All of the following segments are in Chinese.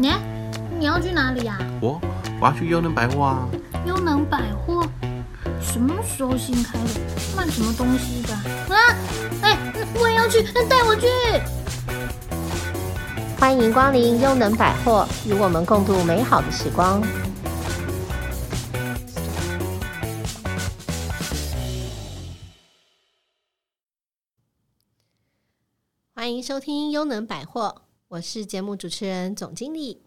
你你要去哪里呀？我我要去优能百货啊。优能百货什么时候新开的？卖什么东西的？啊！哎，我也要去，带我去。欢迎光临优能百货，与我们共度美好的时光。欢迎收听优能百货，我是节目主持人总经理。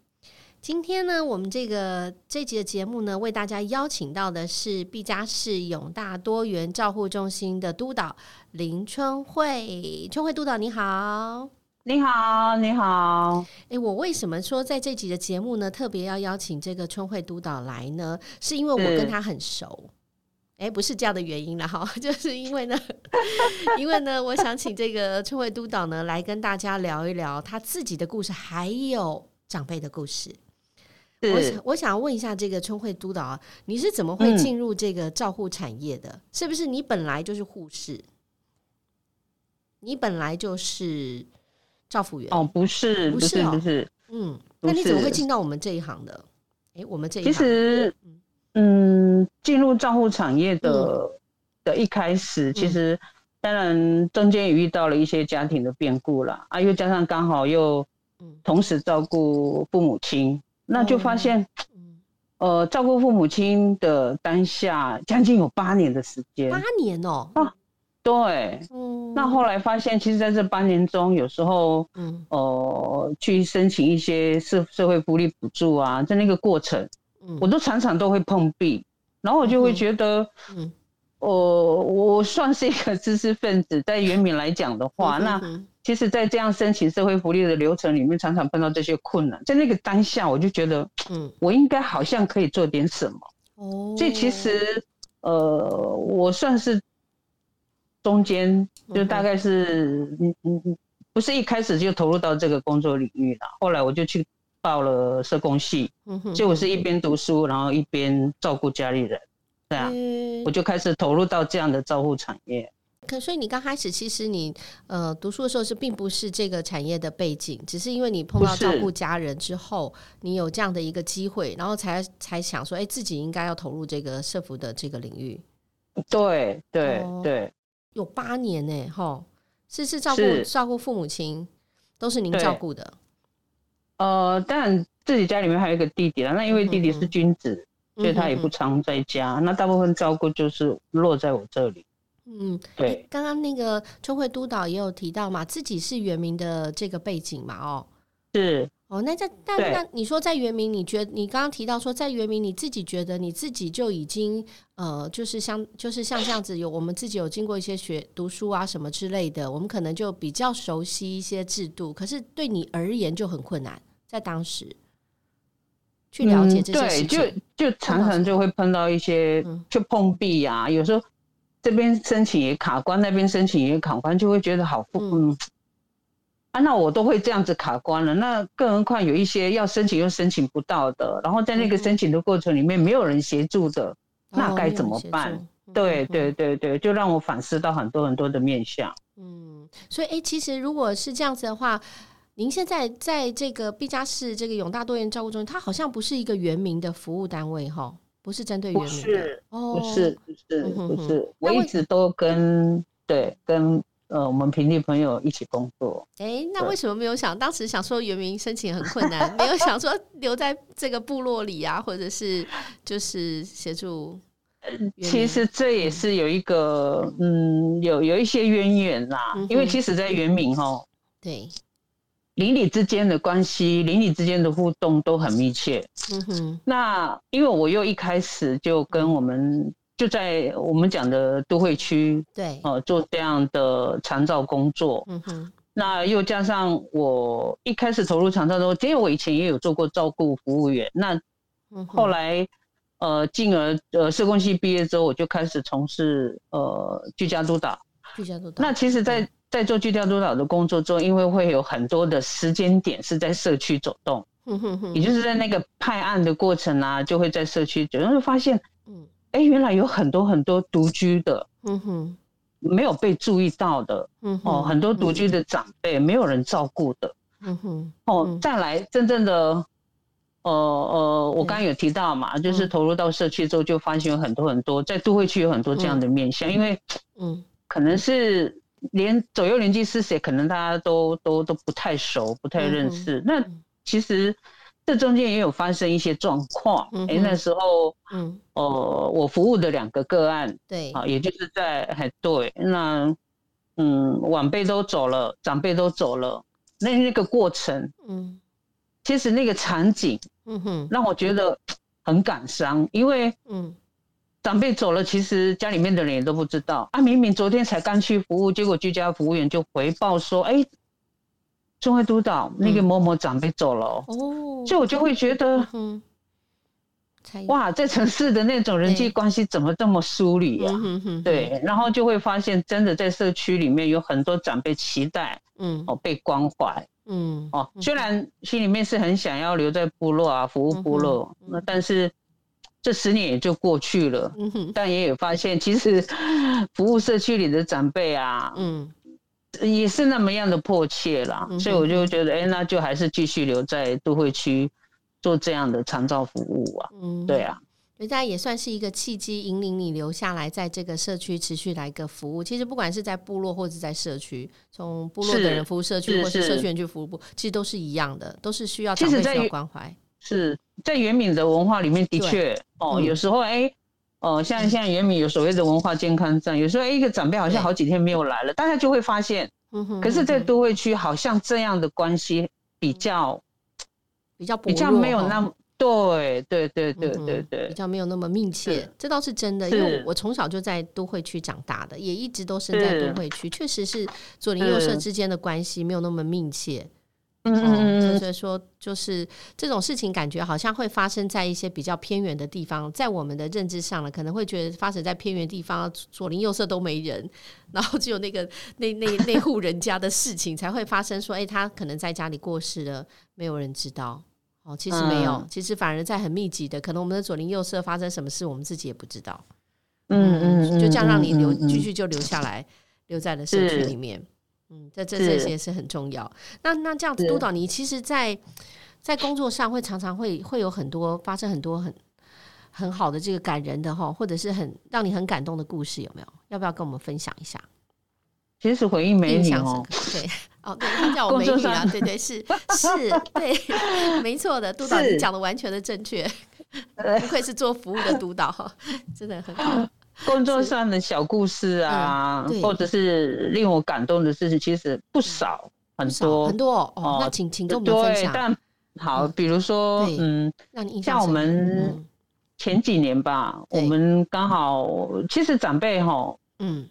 今天呢，我们这个这集的节目呢，为大家邀请到的是毕加士永大多元照护中心的督导林春慧。春慧督导，你好。你好，你好。诶，我为什么说在这集的节目呢，特别要邀请这个春慧督导来呢？是因为我跟他很熟。诶，不是这样的原因了哈，就是因为呢，因为呢，我想请这个春慧督导呢来跟大家聊一聊他自己的故事，还有长辈的故事。我想，我想要问一下这个春慧督导啊，你是怎么会进入这个照护产业的？嗯、是不是你本来就是护士？你本来就是？照护员哦，不是，不是，不是，嗯，那你怎么会进到我们这一行的？哎，我们这一行，其实，嗯，进入照护产业的的一开始，其实当然中间也遇到了一些家庭的变故啦，啊，又加上刚好又同时照顾父母亲，那就发现，呃，照顾父母亲的当下将近有八年的时间，八年哦，啊。对，嗯，那后来发现，其实在这八年中，有时候，嗯，呃，去申请一些社社会福利补助啊，在那个过程，嗯，我都常常都会碰壁，然后我就会觉得，嗯，呃，我算是一个知识分子，在原民来讲的话，嗯、那其实，在这样申请社会福利的流程里面，常常碰到这些困难，在那个当下，我就觉得，嗯，我应该好像可以做点什么，哦，所以其实，呃，我算是。中间就大概是嗯嗯嗯，不是一开始就投入到这个工作领域了。后来我就去报了社工系，就我是一边读书，然后一边照顾家里人，对啊，我就开始投入到这样的照护产业。可所以你刚开始其实你呃读书的时候是并不是这个产业的背景，只是因为你碰到照顾家人之后，你有这样的一个机会，然后才才想说，哎，自己应该要投入这个社服的这个领域。对对对。有八年呢，哈，是是照顾照顾父母亲，都是您照顾的。呃，当然自己家里面还有一个弟弟啊，那因为弟弟是君子，嗯、所以他也不常在家，嗯、那大部分照顾就是落在我这里。嗯，对。刚刚那个春惠督导也有提到嘛，自己是原民的这个背景嘛，哦，是。哦，那在但对那你说在原名，你觉得你刚刚提到说在原名，你自己觉得你自己就已经呃，就是像就是像这样子有我们自己有经过一些学读书啊什么之类的，我们可能就比较熟悉一些制度，可是对你而言就很困难，在当时去了解这些事情，嗯、对，就就常常就会碰到一些就碰壁呀、有时候这边申请也卡关，那边申请也卡关，就会觉得好嗯。嗯啊，那我都会这样子卡关了，那更何况有一些要申请又申请不到的，然后在那个申请的过程里面没有人协助的，嗯、那该怎么办？哦、对对对对，就让我反思到很多很多的面向。嗯，所以哎，其实如果是这样子的话，您现在在这个毕加市这个永大多元照顾中心，它好像不是一个原民的服务单位哈，不是针对原民的，不是，哦、不是，不是，不是，我一直都跟对跟。呃，我们平地朋友一起工作。哎、欸，那为什么没有想？当时想说原民申请很困难，没有想说留在这个部落里啊，或者是就是协助。其实这也是有一个，嗯，有有一些渊源啦。嗯、因为其实，在原民哈，对，邻里之间的关系，邻里之间的互动都很密切。嗯哼。那因为我又一开始就跟我们。就在我们讲的都会区，对，呃，做这样的长照工作。嗯哼，那又加上我一开始投入长照的时候，因为我以前也有做过照顾服务员。那后来，呃，进而呃社工系毕业之后，我就开始从事呃居家督导。居家督导。那其实在，在在做居家督导的工作中，因为会有很多的时间点是在社区走动，嗯哼哼，也就是在那个派案的过程啊，就会在社区走动，然后就发现，嗯。哎，原来有很多很多独居的，嗯哼，没有被注意到的，嗯哼，哦，很多独居的长辈没有人照顾的，嗯哼，哦，再来真正的呃呃，我刚刚有提到嘛，就是投入到社区之后，就发现有很多很多在都会区有很多这样的面向，因为嗯，可能是连左右邻居是谁，可能大家都都都不太熟，不太认识。那其实这中间也有发生一些状况。哎，那时候，嗯，呃，我服务的两个个案，对啊，也就是在还对那。嗯，晚辈都走了，长辈都走了，那那个过程，嗯，其实那个场景，嗯哼，让我觉得很感伤，因为，嗯，长辈走了，其实家里面的人也都不知道。啊。明明昨天才刚去服务，结果居家服务员就回报说，哎，中会督导那个某某长辈走了，哦，所以我就会觉得，嗯。哇，在城市的那种人际关系怎么这么疏离呀？对，然后就会发现，真的在社区里面有很多长辈期待，嗯，哦，被关怀，嗯，哦，虽然心里面是很想要留在部落啊，服务部落，那但是这十年也就过去了，嗯，但也有发现，其实服务社区里的长辈啊，嗯，也是那么样的迫切啦，所以我就觉得，哎，那就还是继续留在都会区。做这样的长照服务啊，嗯，对啊，人家也算是一个契机，引领你留下来，在这个社区持续来个服务。其实不管是在部落或者在社区，从部落的人服务社区，或是社区人去服务部，其实都是一样的，都是需要长辈需要关怀。是在原敏的文化里面，的确哦，有时候哎，哦，像像原民有所谓的文化健康站，有时候一个长辈好像好几天没有来了，大家就会发现，嗯哼，可是，在都会区好像这样的关系比较。比较比较没有那么对对对对对对，比较没有那么密切，这倒是真的。因为我从小就在都会区长大的，也一直都生在都会区，确实是左邻右舍之间的关系没有那么密切。嗯，所以说就是这种事情，感觉好像会发生在一些比较偏远的地方，在我们的认知上了，可能会觉得发生在偏远地方，左邻右舍都没人，然后只有那个那那那户人家的事情才会发生。说，哎，他可能在家里过世了，没有人知道。哦，其实没有，嗯、其实反而在很密集的，可能我们的左邻右舍发生什么事，我们自己也不知道。嗯嗯，就这样让你留，继续就留下来，留在了社区里面。嗯，这这这些是很重要。那那这样子，督导你其实在，在在工作上会常常会会有很多发生很多很很好的这个感人的哈，或者是很让你很感动的故事，有没有？要不要跟我们分享一下？其实回应美女哦，对哦，对，他叫我美女啊，对对是 是，对，没错的，督导你讲的完全的正确，不愧是做服务的督导，真的很好。工作上的小故事啊，或者是令我感动的事情，其实不少，很多很多哦。那请请跟我们分享。但好，比如说，嗯，像我们前几年吧，我们刚好，其实长辈哈，嗯，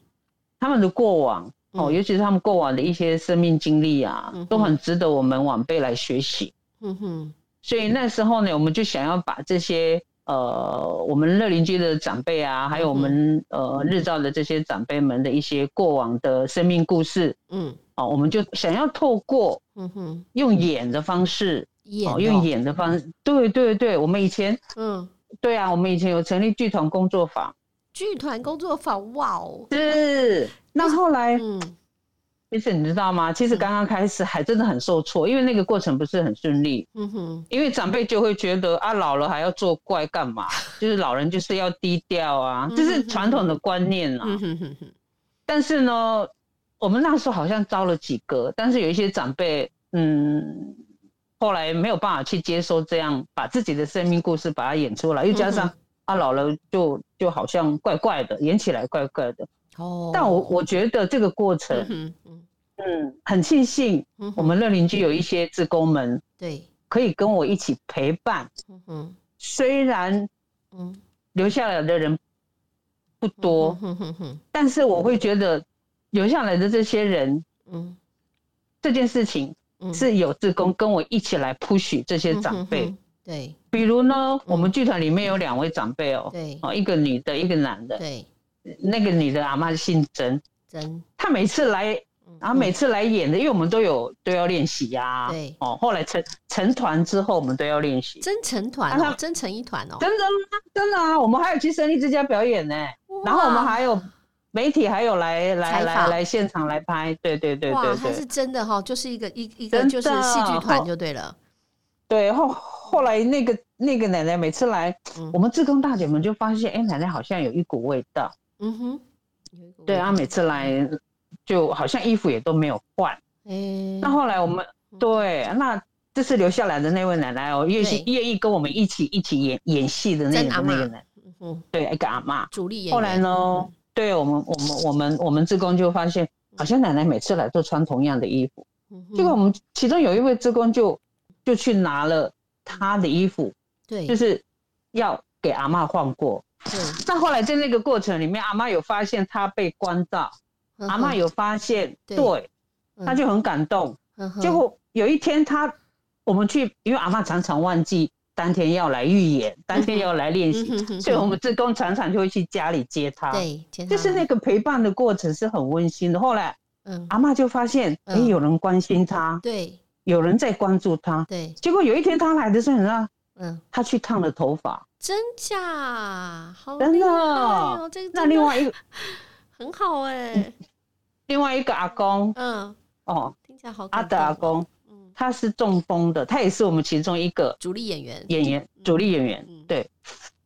他们的过往。哦，尤其是他们过往的一些生命经历啊，嗯、都很值得我们晚辈来学习。嗯哼，所以那时候呢，我们就想要把这些呃，我们乐林居的长辈啊，还有我们、嗯、呃日照的这些长辈们的一些过往的生命故事。嗯，哦，我们就想要透过嗯哼，用演的方式，演、嗯、用演的方式，对对对，我们以前嗯，对啊，我们以前有成立剧团工作坊。剧团工作坊，哇哦！是，那后来，嗯，其实你知道吗？其实刚刚开始还真的很受挫，因为那个过程不是很顺利。嗯哼，因为长辈就会觉得啊，老了还要做怪干嘛？就是老人就是要低调啊，这是传统的观念啊。嗯哼哼哼。但是呢，我们那时候好像招了几个，但是有一些长辈，嗯，后来没有办法去接受这样把自己的生命故事把它演出来，又加上。啊，老了就就好像怪怪的，演起来怪怪的。哦，但我我觉得这个过程，嗯嗯，很庆幸我们乐邻居有一些志工们，对，可以跟我一起陪伴。嗯哼，虽然嗯。留下来的人不多，嗯哼哼，但是我会觉得留下来的这些人，嗯，这件事情是有志工跟我一起来 push 这些长辈。对，比如呢，我们剧团里面有两位长辈哦，对，哦，一个女的，一个男的，对，那个女的阿嬷姓曾，曾，她每次来，然后每次来演的，因为我们都有都要练习呀，对，哦，后来成成团之后，我们都要练习，真成团哦，真成一团哦，真的真的啊，我们还有去胜利之家表演呢，然后我们还有媒体还有来来来来现场来拍，对对对对，哇，他是真的哈，就是一个一一个就是戏剧团就对了。对后后来那个那个奶奶每次来，嗯、我们志工大姐们就发现，哎、欸，奶奶好像有一股味道。嗯哼，对啊，每次来就好像衣服也都没有换。哎、欸，那后来我们对那。这次留下来的那位奶奶哦，愿意愿意跟我们一起一起演演戏的那个那个奶奶，嗯，对，一个阿嬷，主力演员。后来呢，嗯、对我们我们我们我们职工就发现，好像奶奶每次来都穿同样的衣服，嗯、结果我们其中有一位职工就就去拿了她的衣服，对，就是要给阿嬷换过。对，那后来在那个过程里面，阿嬷有发现他被关到，嗯、阿嬷有发现，对，对嗯、她就很感动。嗯、结果有一天他。我们去，因为阿嬷常常忘记当天要来预演，当天要来练习，所以我们志工常常就会去家里接他。对，就是那个陪伴的过程是很温馨的。后来，嗯，阿嬷就发现，哎，有人关心她，对，有人在关注他，对。结果有一天他来的时候，你知道，嗯，他去烫了头发，真假？好，真的。那另外一个 很好哎，另外一个阿公，嗯，哦，听起来好，阿德阿公。他是中风的，他也是我们其中一个主力演员。演员，主力演员，对。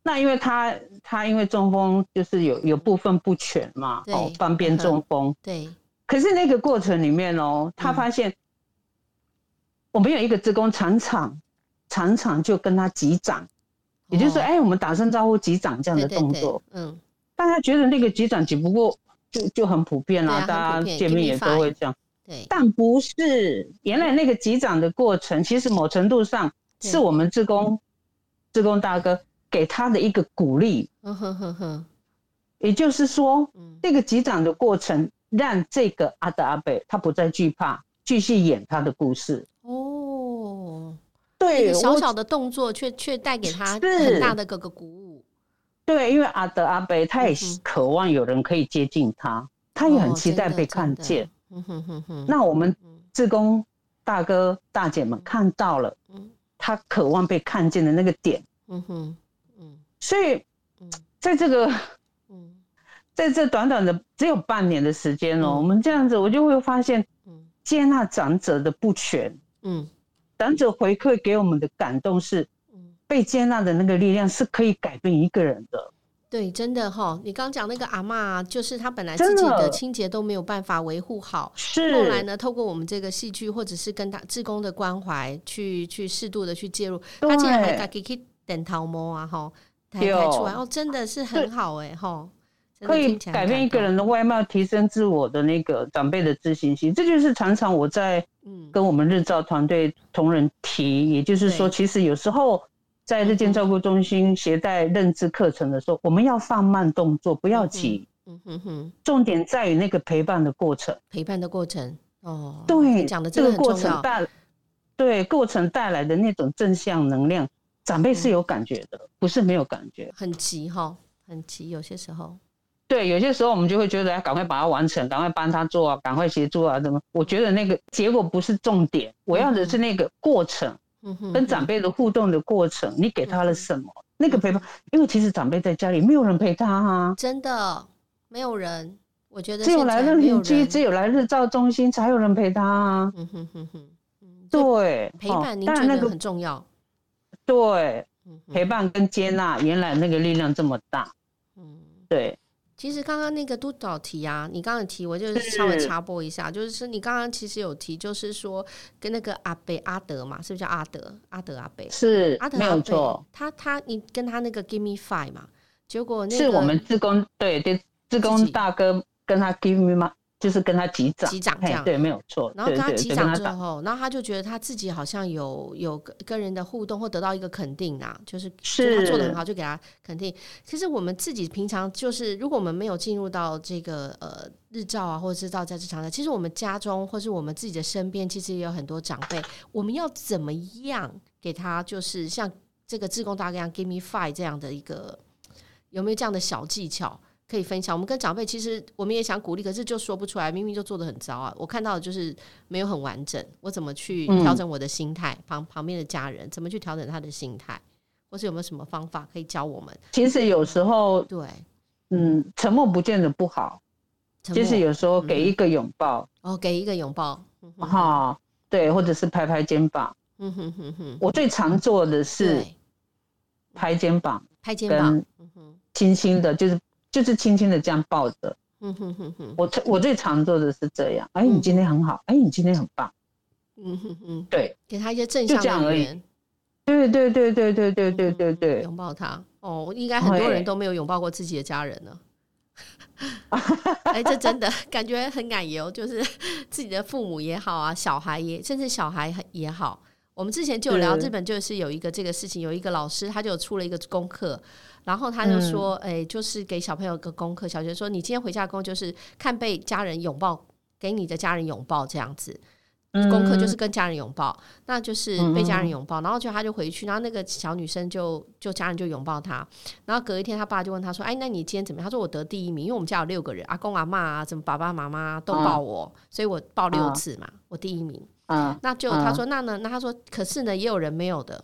那因为他他因为中风，就是有有部分不全嘛，哦，半边中风。对。可是那个过程里面哦，他发现我们有一个职工，常常常常就跟他击掌，也就是说，哎，我们打声招呼击掌这样的动作。嗯。大家觉得那个击掌只不过就就很普遍啦，大家见面也都会这样。对，但不是原来那个击掌的过程，其实某程度上是我们志工，志工大哥给他的一个鼓励。嗯哼哼哼，也就是说，这个击掌的过程让这个阿德阿贝他不再惧怕，继续演他的故事。哦，对，小小的动作却却带给他很大的个个鼓舞。对，因为阿德阿伯他也渴望有人可以接近他，他也很期待被看见。嗯哼哼哼，那我们志工大哥大姐们看到了，他渴望被看见的那个点，嗯哼，嗯，所以，在这个，在这短短的只有半年的时间哦，我们这样子，我就会发现，接纳长者的不全，嗯，长者回馈给我们的感动是，被接纳的那个力量是可以改变一个人的。对，真的哈，你刚讲那个阿嬷，就是她本来自己的。清洁都没有办法维护好，是。后来呢，透过我们这个戏剧或者是跟他志工的关怀，去去适度的去介入，她竟然还敢给去等桃毛啊，哈，抬抬出来哦，真的是很好哎，哈，可以改变一个人的外貌，提升自我的那个长辈的自信心，这就是常常我在跟我们日照团队同仁提，也就是说，其实有时候。在日间照顾中心携带认知课程的时候，我们要放慢动作，不要急。嗯哼哼。重点在于那个陪伴的过程。陪伴的过程。哦。对，讲的这个过程带，对过程带来的那种正向能量，长辈是有感觉的，不是没有感觉。很急哈，很急，有些时候。对，有些时候我们就会觉得要赶快把它完成，赶快帮他做啊，赶快协助啊，怎么？我觉得那个结果不是重点，我要的是那个过程。嗯跟长辈的互动的过程，你给他了什么？那个陪伴，因为其实长辈在家里没有人陪他啊，真的没有人。我觉得只有来日邻居，只有来日照中心才有人陪他啊。嗯哼哼哼，对，陪伴您觉得很重要。对，陪伴跟接纳，原来那个力量这么大。嗯，对。其实刚刚那个督导提啊，你刚刚提，我就是稍微插播一下，就是你刚刚其实有提，就是说跟那个阿北阿德嘛，是不是叫阿德阿德阿北？是阿德阿伯，他他你跟他那个 give me five 嘛，结果那个是我们自工对对自工大哥跟他 give me 吗？就是跟他击掌，击掌这样对，没有错。然后跟他击掌之后，然后他就觉得他自己好像有有跟人的互动，或得到一个肯定啊，就是是他做的很好，就给他肯定。其实我们自己平常就是，如果我们没有进入到这个呃日照啊，或者是到在职场的，其实我们家中或是我们自己的身边，其实也有很多长辈。我们要怎么样给他，就是像这个志工大哥一样，give me five 这样的一个，有没有这样的小技巧？可以分享。我们跟长辈其实我们也想鼓励，可是就说不出来，明明就做的很糟啊。我看到的就是没有很完整。我怎么去调整我的心态？嗯、旁旁边的家人怎么去调整他的心态？或是有没有什么方法可以教我们？其实有时候对，嗯，沉默不见得不好。其实有时候给一个拥抱、嗯、哦，给一个拥抱，哈、嗯，对，或者是拍拍肩膀，嗯哼哼哼，我最常做的是拍肩膀，拍肩膀，轻轻的，就是就是轻轻的这样抱着。嗯哼哼哼，我我最常做的是这样。哎，你今天很好，哎，你今天很棒。嗯哼哼，对，给他一些正向的语言。对对对对对对对对对，拥抱他。哦，应该很多人都没有拥抱过自己的家人呢。哎，这真的感觉很感油，就是自己的父母也好啊，小孩也，甚至小孩也好。我们之前就有聊日本，就是有一个这个事情，有一个老师他就出了一个功课，然后他就说，哎，就是给小朋友一个功课，小学说你今天回家的功课就是看被家人拥抱，给你的家人拥抱这样子。功课就是跟家人拥抱，那就是被家人拥抱，然后就他就回去，然后那个小女生就就家人就拥抱他，然后隔一天他爸就问他说：“哎，那你今天怎么样？”他说：“我得第一名，因为我们家有六个人，阿公阿妈啊，怎么爸爸妈妈都抱我，所以我抱六次嘛，我第一名。”那就他说：“那呢？那他说，可是呢，也有人没有的，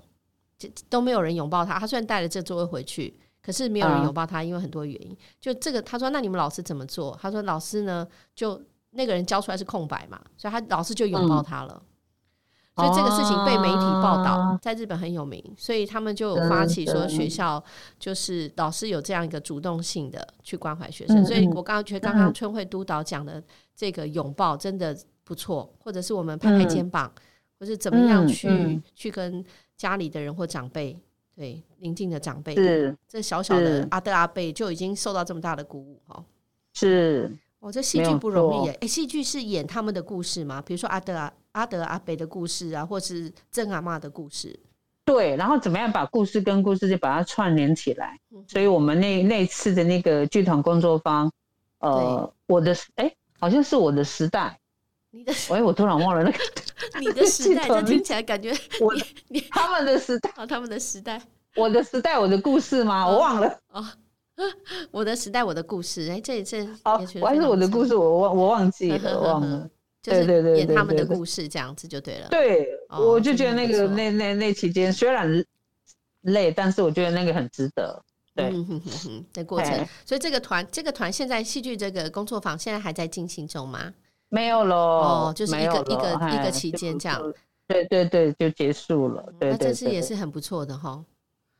都没有人拥抱他。他虽然带了这座位回去，可是没有人拥抱他，因为很多原因。就这个，他说：那你们老师怎么做？他说：老师呢就。”那个人教出来是空白嘛，所以他老师就拥抱他了。嗯、所以这个事情被媒体报道，啊、在日本很有名，所以他们就发起说学校就是老师有这样一个主动性的去关怀学生。嗯、所以我刚刚觉得刚刚春惠督导讲的这个拥抱真的不错，或者是我们拍拍肩膀，嗯、或是怎么样去、嗯、去跟家里的人或长辈，对邻近的长辈，是这小小的阿德阿贝就已经受到这么大的鼓舞哈。是。哦，这戏剧不容易耶！哎，戏剧是演他们的故事吗？比如说阿德阿阿德阿北的故事啊，或是曾阿妈的故事。对，然后怎么样把故事跟故事就把它串联起来？所以我们那那次的那个剧团工作坊，呃，我的哎，好像是我的时代。你的哎，我突然忘了那个 你的时代，这听起来感觉 我你他们的时代啊，他们的时代，我的时代，我的故事吗？我忘了啊。我的时代，我的故事。哎，这一次哦，我还是我的故事，我忘我忘记了，忘了。对对对，演他们的故事这样子就对了。对，我就觉得那个那那那期间虽然累，但是我觉得那个很值得。对，的过程。所以这个团，这个团现在戏剧这个工作坊现在还在进行中吗？没有喽。哦，就是一个一个一个期间这样。对对对，就结束了。那这次也是很不错的哈。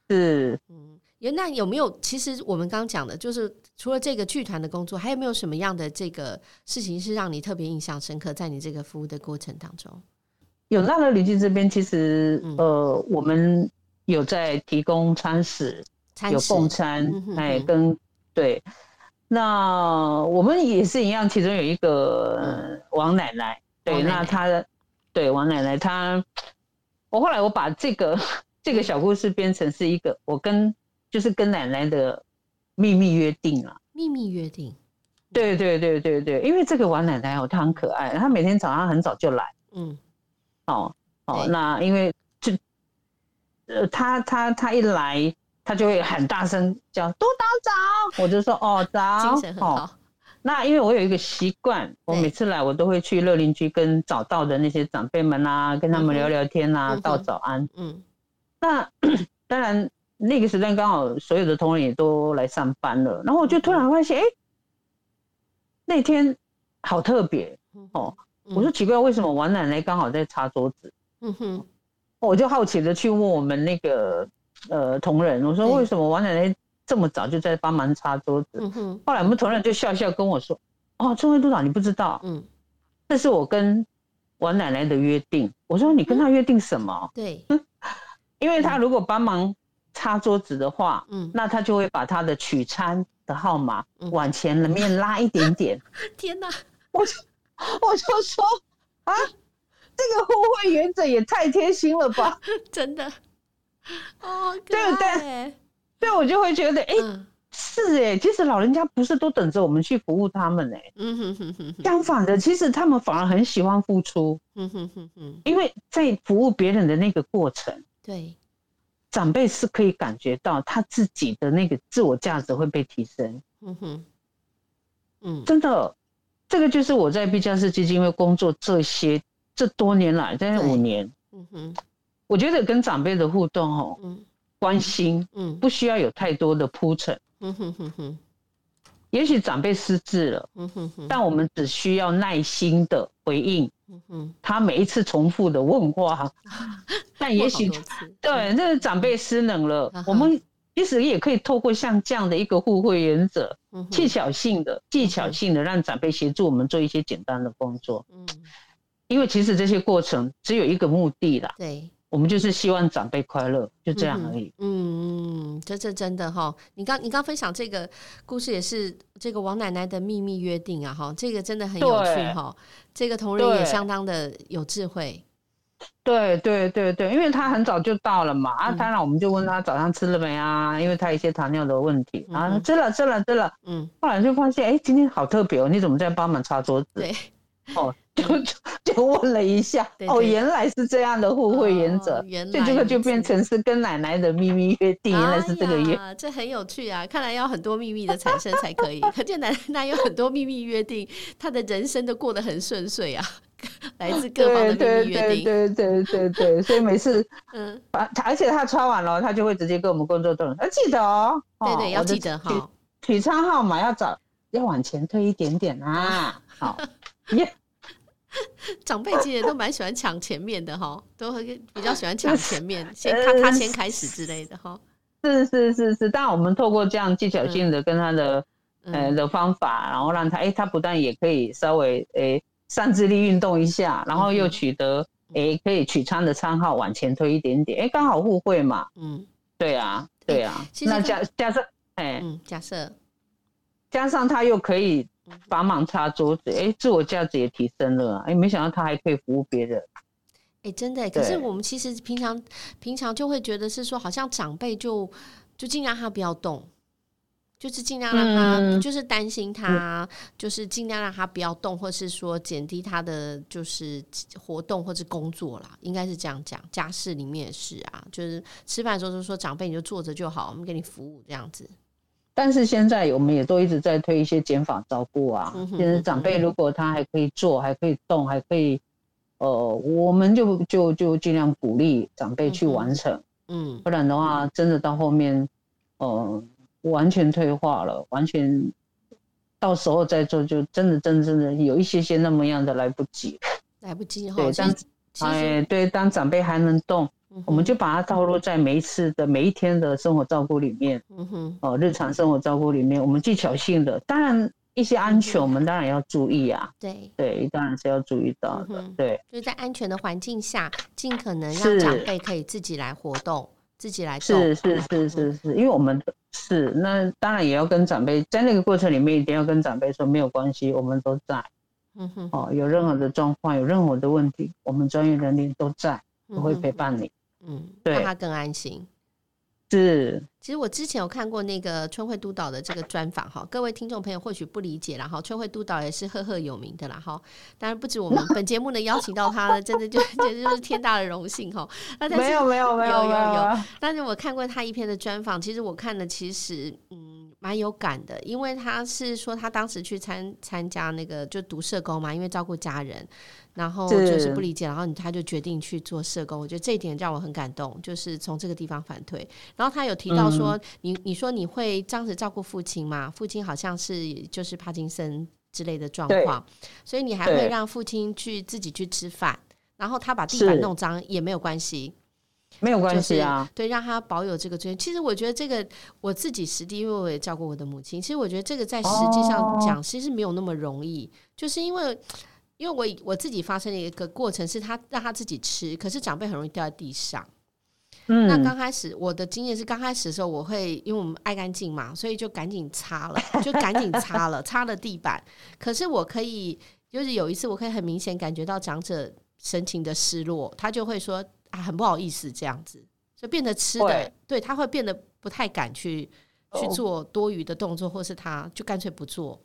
是。嗯。那有没有？其实我们刚刚讲的，就是除了这个剧团的工作，还有没有什么样的这个事情是让你特别印象深刻？在你这个服务的过程当中，有那个旅居这边，其实、嗯、呃，我们有在提供餐食，餐食有供餐，哎、嗯，跟对。那我们也是一样，其中有一个、嗯、王奶奶，对，奶奶。那她对王奶奶。她，我后来我把这个这个小故事编成是一个我跟。就是跟奶奶的秘密约定啊！秘密约定，对对对对对，因为这个王奶奶哦，她很可爱，她每天早上很早就来，嗯，哦哦，那因为就呃，她她她一来，她就会很大声叫督导早，我就说哦早，精神很好。那因为我有一个习惯，我每次来我都会去乐邻居跟早到的那些长辈们啊，跟他们聊聊天啊，道早安。嗯，那 当然。那个时段刚好所有的同仁也都来上班了，然后我就突然发现，哎、欸，那天好特别哦！我说奇怪，为什么王奶奶刚好在擦桌子？嗯哼，我就好奇的去问我们那个呃同仁，我说为什么王奶奶这么早就在帮忙擦桌子？嗯哼，后来我们同仁就笑笑跟我说：“哦，春惠督导你不知道，嗯，这是我跟王奶奶的约定。”我说：“你跟她约定什么？”对，因为她如果帮忙。擦桌子的话，嗯，那他就会把他的取餐的号码往前面拉一点点。天哪！我就我就说啊，这个互惠原则也太贴心了吧！真的哦，对不对？对，我就会觉得，哎，是哎，其实老人家不是都等着我们去服务他们哎，嗯哼哼哼，相反的，其实他们反而很喜欢付出，嗯哼哼哼，因为在服务别人的那个过程，对。长辈是可以感觉到他自己的那个自我价值会被提升。嗯哼，嗯，真的，这个就是我在毕加氏基金会工作这些这多年来，在五年，嗯哼，我觉得跟长辈的互动哦，嗯，关心，嗯，不需要有太多的铺陈。嗯哼哼哼，也许长辈失智了，嗯哼哼，但我们只需要耐心的回应，嗯哼，他每一次重复的问话，但也许对，那个长辈失能了，我们其实也可以透过像这样的一个互惠原则，技巧性的、技巧性的让长辈协助我们做一些简单的工作。嗯，因为其实这些过程只有一个目的啦。对。我们就是希望长辈快乐，就这样而已。嗯嗯，这这真的哈，你刚你刚分享这个故事也是这个王奶奶的秘密约定啊哈，这个真的很有趣哈。这个同仁也相当的有智慧。对对对对，因为他很早就到了嘛，啊，当然我们就问他早上吃了没啊，因为他一些糖尿的问题啊，吃了吃了吃了，嗯，后来就发现哎，今天好特别哦，你怎么在帮忙擦桌子？对。哦，就就就问了一下，对对对，哦，原来是这样的互惠原则，原来这个就变成是跟奶奶的秘密约定，原来是这个约，啊，这很有趣啊！看来要很多秘密的产生才可以，可见奶奶有很多秘密约定，她的人生都过得很顺遂啊，来自各方的秘密约定，对对对对对，所以每次，嗯，而且他穿完了，他就会直接跟我们工作人员，要记得哦，对，对对，要记得哈，取餐号码要找，要往前推一点点啊，好。耶 长辈其实都蛮喜欢抢前面的哈，都会比较喜欢抢前面，先他他先开始之类的哈。是是是是，但我们透过这样技巧性的跟他的、嗯、呃的方法，然后让他哎、欸，他不但也可以稍微哎、欸、上肢力运动一下，然后又取得哎、欸、可以取餐的餐号往前推一点点，哎、欸，刚好互惠嘛。嗯，对啊对啊。欸、那假假设哎，嗯，假设加上他又可以。帮忙擦桌子，哎、欸，自我价值也提升了，哎、欸，没想到他还可以服务别人，哎、欸，真的。可是我们其实平常平常就会觉得是说，好像长辈就就尽量他不要动，就是尽量让他，嗯、就是担心他，嗯、就是尽量让他不要动，或是说减低他的就是活动或是工作啦，应该是这样讲。家事里面也是啊，就是吃饭的时候就说长辈你就坐着就好，我们给你服务这样子。但是现在我们也都一直在推一些减法照顾啊。就是长辈如果他还可以坐，还可以动，还可以，呃，我们就就就尽量鼓励长辈去完成。嗯，不然的话，真的到后面，呃，完全退化了，完全到时候再做，就真的真的真的有一些些那么样的来不及。来不及哈。对，当哎对，当长辈还能动。我们就把它套入在每一次的每一天的生活照顾里面，嗯哼，哦，日常生活照顾里面，我们技巧性的，当然一些安全，我们当然要注意啊，对。对，当然是要注意到的，对，就是在安全的环境下，尽可能让长辈可以自己来活动，自己来，是是是是是，因为我们是那当然也要跟长辈在那个过程里面一定要跟长辈说没有关系，我们都在，嗯哼，哦，有任何的状况，有任何的问题，我们专业人员都在，都会陪伴你。嗯，对，让他更安心。是，其实我之前有看过那个春晖督导的这个专访哈，各位听众朋友或许不理解，然后春晖督导也是赫赫有名的啦哈。当然不止我们本节目能邀请到他呢，真的就 简直就是天大的荣幸哈。那但是没有没有没有有有，但是我看过他一篇的专访，其实我看了其实嗯蛮有感的，因为他是说他当时去参参加那个就读社工嘛，因为照顾家人。然后就是不理解，然后他就决定去做社工。我觉得这一点让我很感动，就是从这个地方反推。然后他有提到说，你你说你会这样子照顾父亲吗？父亲好像是就是帕金森之类的状况，所以你还会让父亲去自己去吃饭，然后他把地板弄脏也没有关系，没有关系啊。对，让他保有这个尊严。其实我觉得这个我自己实地，因为我也照顾我的母亲。其实我觉得这个在实际上讲，其实没有那么容易，就是因为。因为我我自己发生的一个过程是，他让他自己吃，可是长辈很容易掉在地上。嗯，那刚开始我的经验是，刚开始的时候我会因为我们爱干净嘛，所以就赶紧擦了，就赶紧擦了，擦了地板。可是我可以，就是有一次我可以很明显感觉到长者神情的失落，他就会说啊，很不好意思这样子，就变得吃的，对，对他会变得不太敢去去做多余的动作，或是他就干脆不做。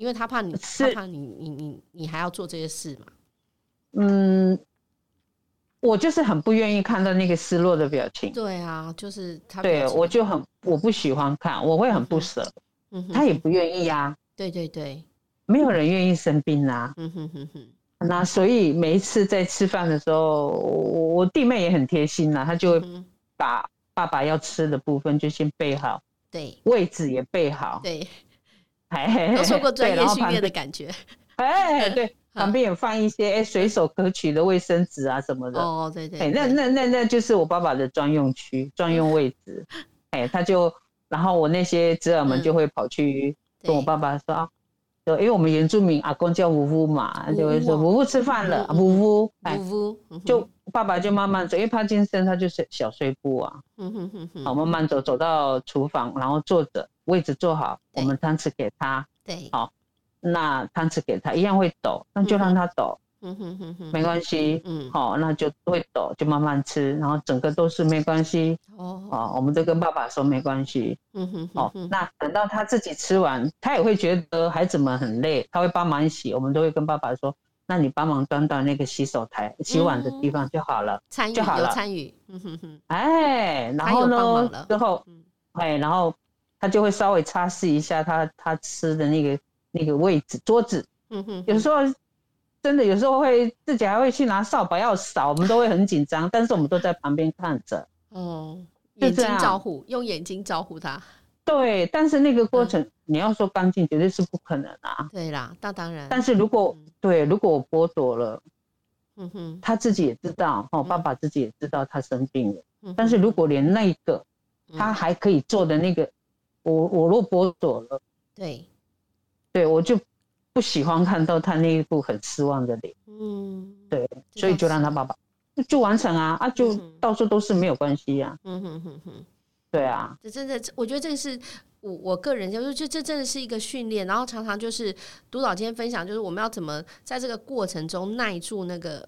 因为他怕你，他怕你，你你你还要做这些事嘛？嗯，我就是很不愿意看到那个失落的表情。对啊，就是他。对，我就很我不喜欢看，我会很不舍。嗯哼，他也不愿意呀。对对对，没有人愿意生病啊。嗯哼哼哼。那所以每一次在吃饭的时候，我我弟妹也很贴心呐，他就会把爸爸要吃的部分就先备好，对，位置也备好，对。都受过专业训练的感觉，哎，对，旁边有放一些哎随手可取的卫生纸啊什么的。哦，对对，哎。那那那那就是我爸爸的专用区、专用位置。哎，他就，然后我那些侄儿们就会跑去跟我爸爸说啊。因为我们原住民阿公叫呜呜嘛，就会说呜呜吃饭了，呜呜，哎，就爸爸就慢慢走，因为帕金森他就是小碎步啊，嗯哼哼哼。好，慢慢走，走到厨房，然后坐着，位置坐好，我们汤匙给他，对，好，那汤匙给他，一样会抖，那就让他抖。嗯哼哼哼，没关系，嗯，好，那就会抖，就慢慢吃，然后整个都是没关系，哦，啊，我们都跟爸爸说没关系，嗯哼，哦，那等到他自己吃完，他也会觉得孩子们很累，他会帮忙洗，我们都会跟爸爸说，那你帮忙端到那个洗手台、洗碗的地方就好了，参与就好了，参与，嗯哼哼，哎，然后呢，之后，哎，然后他就会稍微擦拭一下他他吃的那个那个位置桌子，嗯哼，有时候。真的有时候会自己还会去拿扫把要扫，我们都会很紧张，但是我们都在旁边看着。哦，眼睛招呼，用眼睛招呼他。对，但是那个过程、嗯、你要说干净，绝对是不可能啊。对啦，那当然。但是如果、嗯、对，如果我剥夺了，嗯哼，他自己也知道，哦，爸爸自己也知道他生病了。嗯、但是如果连那个他还可以做的那个，嗯、我我若剥夺了，对，对我就。不喜欢看到他那一副很失望的脸，嗯，对，所以就让他爸爸就完成啊啊，就到处都是没有关系呀，嗯哼哼哼，对啊，这真的，我觉得这个是我我个人就是，就这真的是一个训练，然后常常就是督导今天分享，就是我们要怎么在这个过程中耐住那个，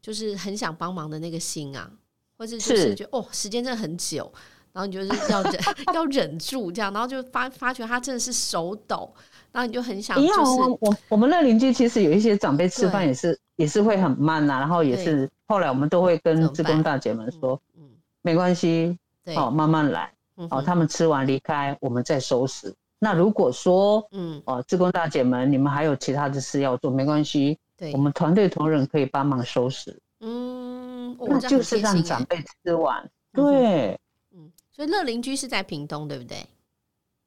就是很想帮忙的那个心啊，或是就是觉得哦，时间真的很久，然后你就是要忍要忍住这样，然后就发发觉他真的是手抖。然后你就很想，就是我我我们那邻居其实有一些长辈吃饭也是也是会很慢呐，然后也是后来我们都会跟志工大姐们说，嗯，没关系，好慢慢来，好他们吃完离开，我们再收拾。那如果说，嗯哦，志工大姐们你们还有其他的事要做，没关系，对，我们团队同仁可以帮忙收拾。嗯，那就是让长辈吃完，对，嗯，所以乐邻居是在屏东，对不对？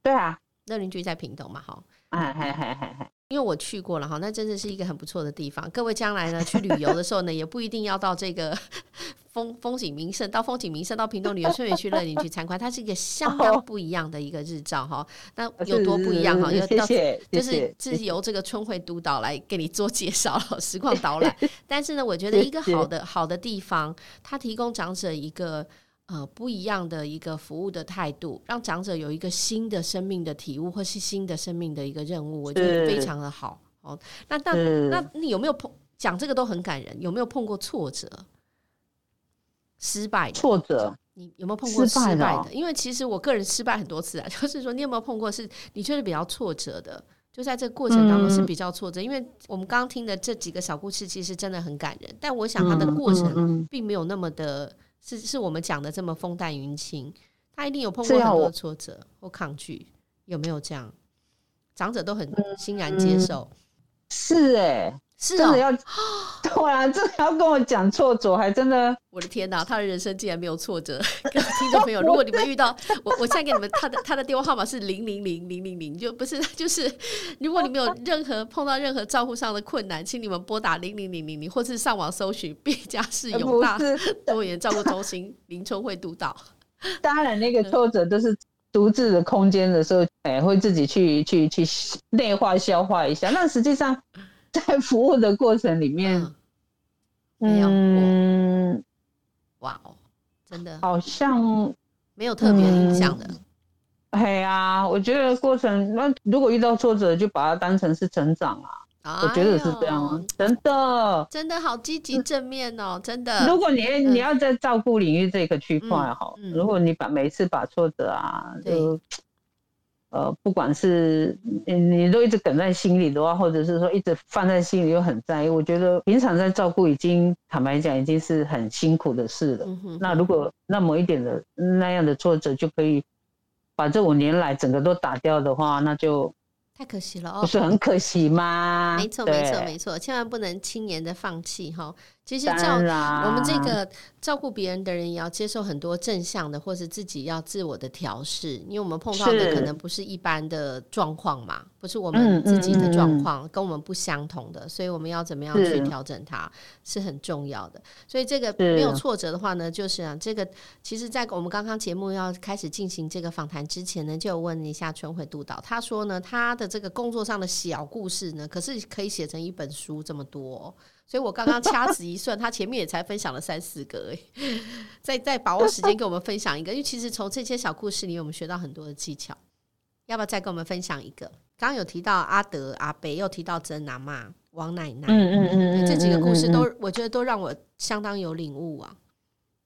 对啊，乐邻居在屏东嘛，好。哎嗨嗨嗨嗨！因为我去过了哈，那真的是一个很不错的地方。各位将来呢去旅游的时候呢，也不一定要到这个 风风景名胜，到风景名胜到屏东旅游，顺便去乐邻居参观。它是一个相当不一样的一个日照哈。那有多不一样哈？有到就是是由这个春惠督导来给你做介绍实况导览。但是呢，我觉得一个好的好的地方，它提供长者一个。呃，不一样的一个服务的态度，让长者有一个新的生命的体悟，或是新的生命的一个任务，我觉得非常的好。哦，那那那你有没有碰讲这个都很感人？有没有碰过挫折、失败、挫折？你有没有碰过失败的？因为其实我个人失败很多次啊，就是说你有没有碰过是你确实比较挫折的？就在这个过程当中是比较挫折，因为我们刚刚听的这几个小故事其实真的很感人，但我想它的过程并没有那么的。是是我们讲的这么风淡云轻，他一定有碰过很多挫折或抗拒，有没有这样？长者都很欣然接受，嗯、是哎、欸，是、喔、真的要，对啊，真的要跟我讲挫折，还真的，我的天哪，他的人生竟然没有挫折。听众朋友，如果你们遇到我，我现在给你们他的他的电话号码是零零零零零零，就不是 就是，如果你们有任何碰到任何照顾上的困难，请你们拨打零零零零零，或是上网搜寻毕加士永大多元照顾中心林春慧督导。当然，那个挫折都是独自的空间的时候，哎，会自己去去去内化消化一下。那实际上在服务的过程里面，嗯，嗯。哇哦，真的。好像没有特别影响的。哎呀、嗯，我觉得过程那如果遇到挫折，就把它当成是成长啊。我觉得是这样啊，真的，真的好积极正面哦，真的。如果你你要在照顾领域这个区块哈，如果你把每次把挫折啊，就呃，不管是你你都一直梗在心里的话，或者是说一直放在心里又很在意，我觉得平常在照顾已经坦白讲已经是很辛苦的事了。那如果那么一点的那样的挫折就可以把这五年来整个都打掉的话，那就。太可惜了哦，不是很可惜吗？没错，没错，没错，千万不能轻言的放弃哈。其实照我们这个照顾别人的人，也要接受很多正向的，或是自己要自我的调试。因为我们碰到的可能不是一般的状况嘛，不是我们自己的状况，跟我们不相同的，所以我们要怎么样去调整它是很重要的。所以这个没有挫折的话呢，就是啊，这个其实，在我们刚刚节目要开始进行这个访谈之前呢，就有问一下春回督导，他说呢，他的这个工作上的小故事呢，可是可以写成一本书这么多。所以我刚刚掐指一算，他前面也才分享了三四个哎，再再把握时间给我们分享一个，因为其实从这些小故事里，我们学到很多的技巧。要不要再跟我们分享一个？刚刚有提到阿德、阿北，又提到曾阿嬷、王奶奶，嗯嗯嗯，这几个故事都我觉得都让我相当有领悟啊。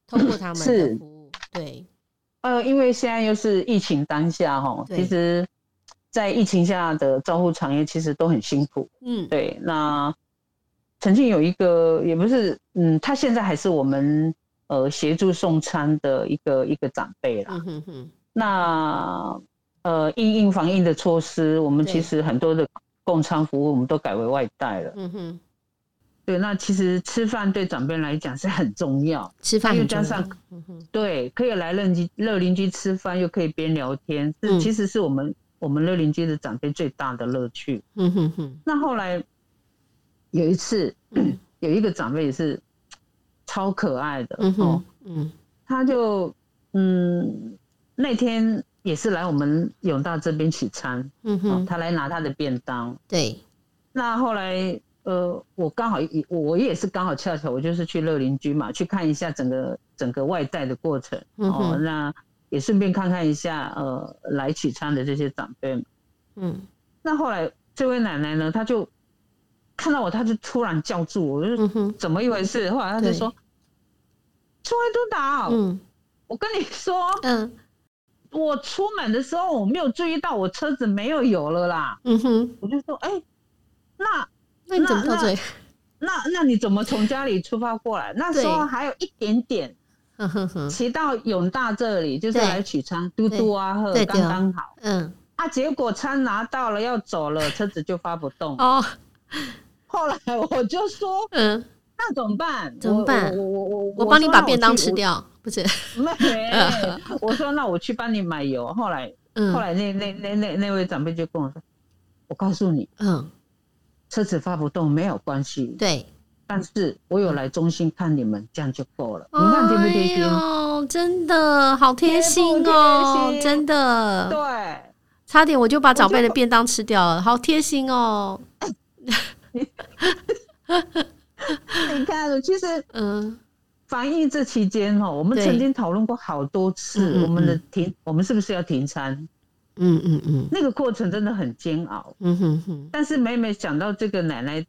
通过他们的服务，对，呃，因为现在又是疫情当下哈，其实，在疫情下的照护产业其实都很辛苦，嗯，对，那。曾经有一个，也不是，嗯，他现在还是我们呃协助送餐的一个一个长辈啦。嗯哼哼。那呃，因应防疫的措施，我们其实很多的供餐服务我们都改为外带了。嗯哼。对，那其实吃饭对长辈来讲是很重要，吃饭又加上，对，可以来乐邻乐邻居吃饭，又可以边聊天，是其实是我们我们乐邻居的长辈最大的乐趣。嗯哼哼。那后来。有一次，有一个长辈也是超可爱的哦，嗯，他就嗯那天也是来我们永大这边取餐，嗯哼，他来拿他的便当，对，那后来呃我刚好也我也是刚好恰巧我就是去乐邻居嘛，去看一下整个整个外带的过程，哦，那也顺便看看一下呃来取餐的这些长辈，嗯，那后来这位奶奶呢，她就。看到我，他就突然叫住我，我就怎么一回事？后来他就说：“出来督导，嗯，我跟你说，嗯，我出门的时候我没有注意到我车子没有油了啦。”嗯哼，我就说：“哎、欸，那那你怎么那那那你怎么从家里出发过来？那时候还有一点点，骑到永大这里就是来取餐，嘟嘟啊，呵，刚刚好，嗯，啊，结果餐拿到了要走了，车子就发不动。哦。”后来我就说，嗯，那怎么办？怎么办？我我我我帮你把便当吃掉，不是？没，我说那我去帮你买油。后来，后来那那那那那位长辈就跟我说，我告诉你，嗯，车子发不动没有关系，对，但是我有来中心看你们，这样就够了。你看贴不贴心？哦，真的好贴心哦，真的。对，差点我就把长辈的便当吃掉了，好贴心哦。你看，其实，嗯，防疫这期间哈，我们曾经讨论过好多次，我们的停，我们是不是要停餐？嗯嗯嗯，那个过程真的很煎熬。嗯哼哼。但是每每想到这个奶奶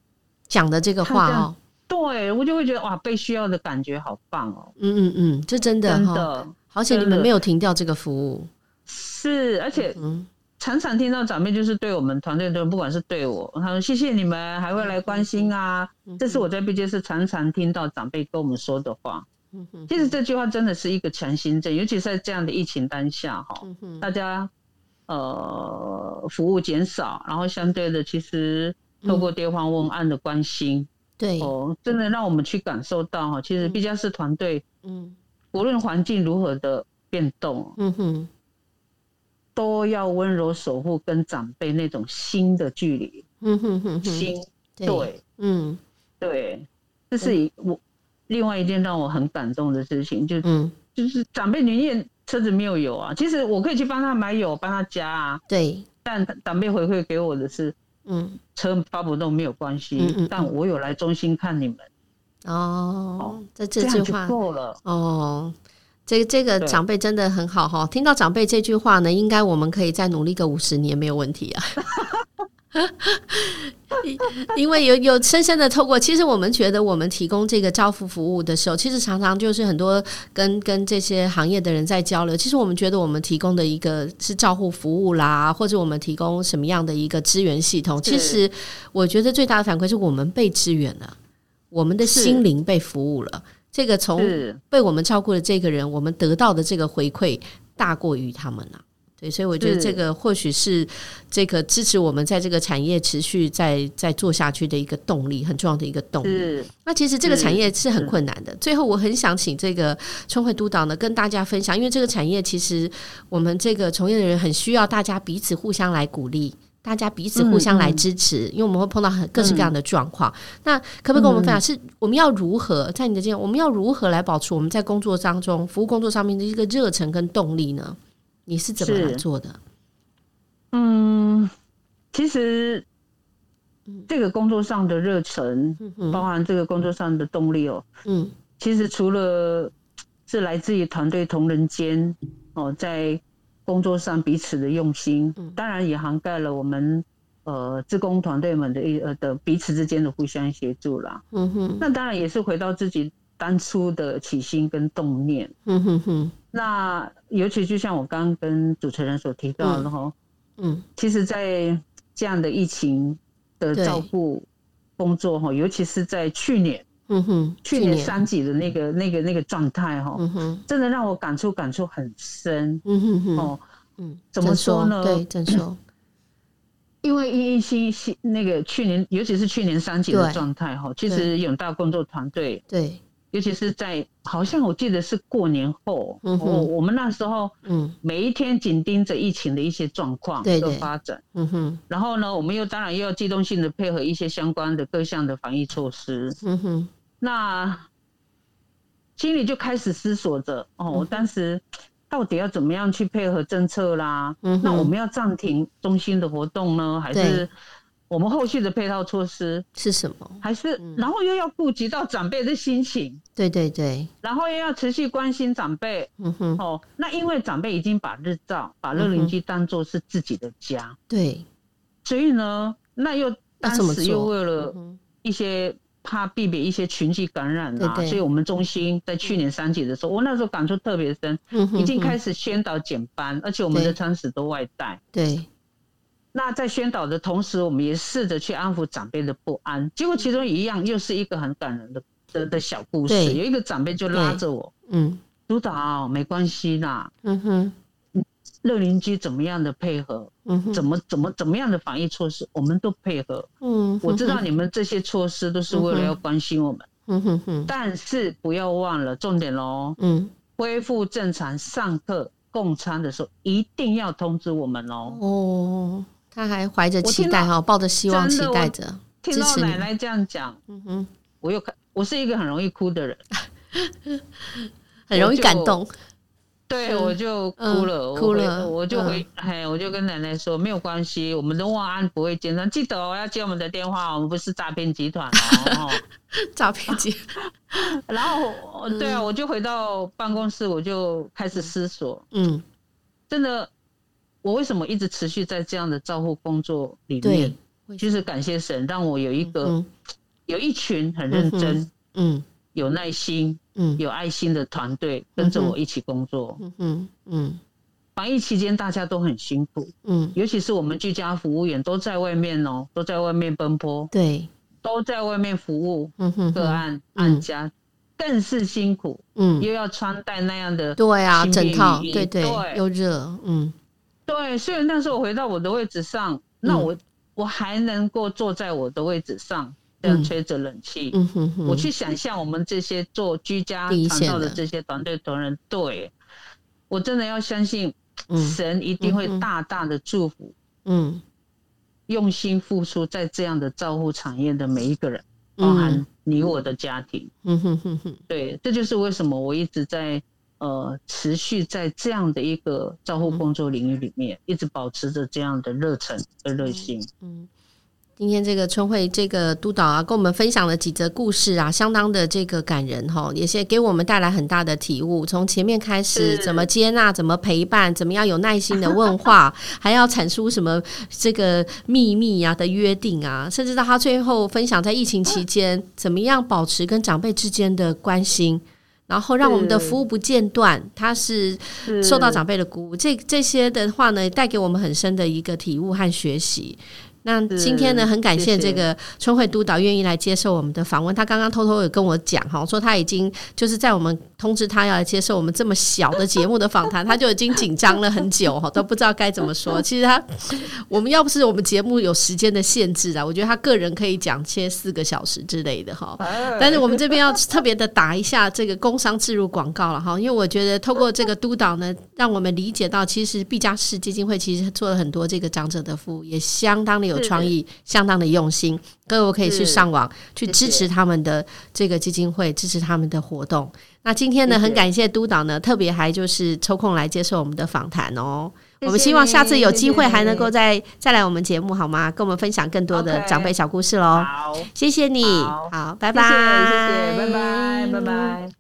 讲的这个话哦，对我就会觉得哇，被需要的感觉好棒哦。嗯嗯嗯，这真的真的，好险你们没有停掉这个服务。是，而且嗯。常常听到长辈就是对我们团队的人，不管是对我，他说谢谢你们，还会来关心啊。这是我在 BJS 常常听到长辈跟我们说的话。其实这句话真的是一个强心针，尤其是在这样的疫情当下哈，大家呃服务减少，然后相对的，其实透过电话问案的关心，对哦，真的让我们去感受到哈，其实 BJS 团队，嗯，无论环境如何的变动，嗯哼。都要温柔守护跟长辈那种心的距离，嗯哼哼，心对，嗯。对，这是一我另外一件让我很感动的事情，就嗯。就是长辈宁愿车子没有油啊，其实我可以去帮他买油，帮他加啊，对，但长辈回馈给我的是，嗯，车发不动没有关系，但我有来中心看你们，哦，这这句话够了，哦。这这个长辈真的很好哈，听到长辈这句话呢，应该我们可以再努力个五十年没有问题啊。因为有有深深的透过，其实我们觉得我们提供这个照护服务的时候，其实常常就是很多跟跟这些行业的人在交流。其实我们觉得我们提供的一个是照护服务啦，或者我们提供什么样的一个支援系统。其实我觉得最大的反馈是我们被支援了，我们的心灵被服务了。这个从被我们照顾的这个人，我们得到的这个回馈大过于他们了。对，所以我觉得这个或许是这个支持我们在这个产业持续在在做下去的一个动力，很重要的一个动力。那其实这个产业是很困难的。最后，我很想请这个春慧督导呢跟大家分享，因为这个产业其实我们这个从业的人很需要大家彼此互相来鼓励，大家彼此互相来支持，因为我们会碰到很各式各样的状况。嗯、那可不可以跟我们分享，是我们要如何在你的经验，我们要如何来保持我们在工作当中服务工作上面的一个热忱跟动力呢？你是怎么来做的？嗯，其实这个工作上的热忱，嗯，包含这个工作上的动力哦，嗯，其实除了是来自于团队同仁间哦，在工作上彼此的用心，嗯，当然也涵盖了我们呃职工团队们的一呃的彼此之间的互相协助啦。嗯哼，那当然也是回到自己当初的起心跟动念。嗯哼哼。那尤其就像我刚刚跟主持人所提到的哈，嗯，其实，在这样的疫情的照顾工作哈，尤其是在去年，嗯哼，去年三级的那个那个那个状态哈，嗯哼，真的让我感触感触很深，嗯哼哼，哦，嗯，怎么说呢？对，怎么说？因为疫情那个去年，尤其是去年三级的状态哈，其实永大工作团队对。尤其是在好像我记得是过年后，我、嗯、我们那时候，嗯，每一天紧盯着疫情的一些状况的发展，嗯哼，然后呢，我们又当然又要机动性的配合一些相关的各项的防疫措施，嗯哼，那心里就开始思索着，哦，我当时到底要怎么样去配合政策啦？嗯，那我们要暂停中心的活动呢，还是？我们后续的配套措施是什么？还是然后又要顾及到长辈的心情？对对对，然后又要持续关心长辈。嗯哼，哦，那因为长辈已经把日照、把乐邻居当做是自己的家。对，所以呢，那又当时又为了一些怕避免一些群聚感染啊，所以我们中心在去年三级的时候，我那时候感触特别深，已经开始宣导减班，而且我们的餐食都外带。对。那在宣导的同时，我们也试着去安抚长辈的不安。结果其中一样又是一个很感人的的的小故事。有一个长辈就拉着我，嗯，督导没关系啦，嗯哼，乐邻居怎么样的配合，嗯哼，怎么怎么怎么样的防疫措施，我们都配合。嗯，我知道你们这些措施都是为了要关心我们，嗯哼哼，但是不要忘了重点喽，嗯，恢复正常上课共餐的时候一定要通知我们哦。哦。他还怀着期待哈，抱着希望，期待着听到奶奶这样讲，嗯哼，我又看，我是一个很容易哭的人，很容易感动，对，我就哭了，哭了，我就回，嘿，我就跟奶奶说，没有关系，我们的万安不会减少，记得哦，要接我们的电话，我们不是诈骗集团哦，诈骗集，然后，对啊，我就回到办公室，我就开始思索，嗯，真的。我为什么一直持续在这样的照护工作里面？就是感谢神，让我有一个、嗯、有一群很认真、嗯嗯、有耐心、嗯、有爱心的团队跟着我一起工作。嗯嗯，嗯，防疫期间大家都很辛苦，嗯，尤其是我们居家服务员都在外面哦，都在外面奔波，对，都在外面服务，嗯哼，个案案家、嗯、更是辛苦，嗯，又要穿戴那样的对啊，整套，对对，对。又热，嗯。对，虽然那时候我回到我的位置上，嗯、那我我还能够坐在我的位置上，这样吹着冷气。嗯哼哼。我去想象我们这些做居家长照的这些团队同仁，对，我真的要相信神一定会大大的祝福。嗯。用心付出在这样的照护产业的每一个人，包含你我的家庭。嗯哼哼哼。对，这就是为什么我一直在。呃，持续在这样的一个照护工作领域里面，嗯、一直保持着这样的热忱和热心。嗯，今天这个春会这个督导啊，跟我们分享了几则故事啊，相当的这个感人哈，也是给我们带来很大的体悟。从前面开始，怎么接纳，怎么陪伴，怎么样有耐心的问话，还要阐述什么这个秘密啊的约定啊，甚至到他最后分享在疫情期间怎么样保持跟长辈之间的关心。然后让我们的服务不间断，他是受到长辈的鼓舞，这这些的话呢，带给我们很深的一个体悟和学习。那今天呢，很感谢这个春慧督导愿意来接受我们的访问。他刚刚偷偷有跟我讲哈，说他已经就是在我们通知他要来接受我们这么小的节目的访谈，他就已经紧张了很久哈，都不知道该怎么说。其实他，我们要不是我们节目有时间的限制啊，我觉得他个人可以讲切四个小时之类的哈。但是我们这边要特别的打一下这个工商置入广告了哈，因为我觉得透过这个督导呢，让我们理解到其实毕加士基金会其实做了很多这个长者的服务，也相当的有创意，相当的用心。各位可以去上网去支持他们的这个基金会，支持他们的活动。那今天呢，很感谢督导呢，特别还就是抽空来接受我们的访谈哦。我们希望下次有机会还能够再再来我们节目好吗？跟我们分享更多的长辈小故事喽。好，谢谢你，好，好，拜拜，谢谢，谢谢，拜拜，拜拜。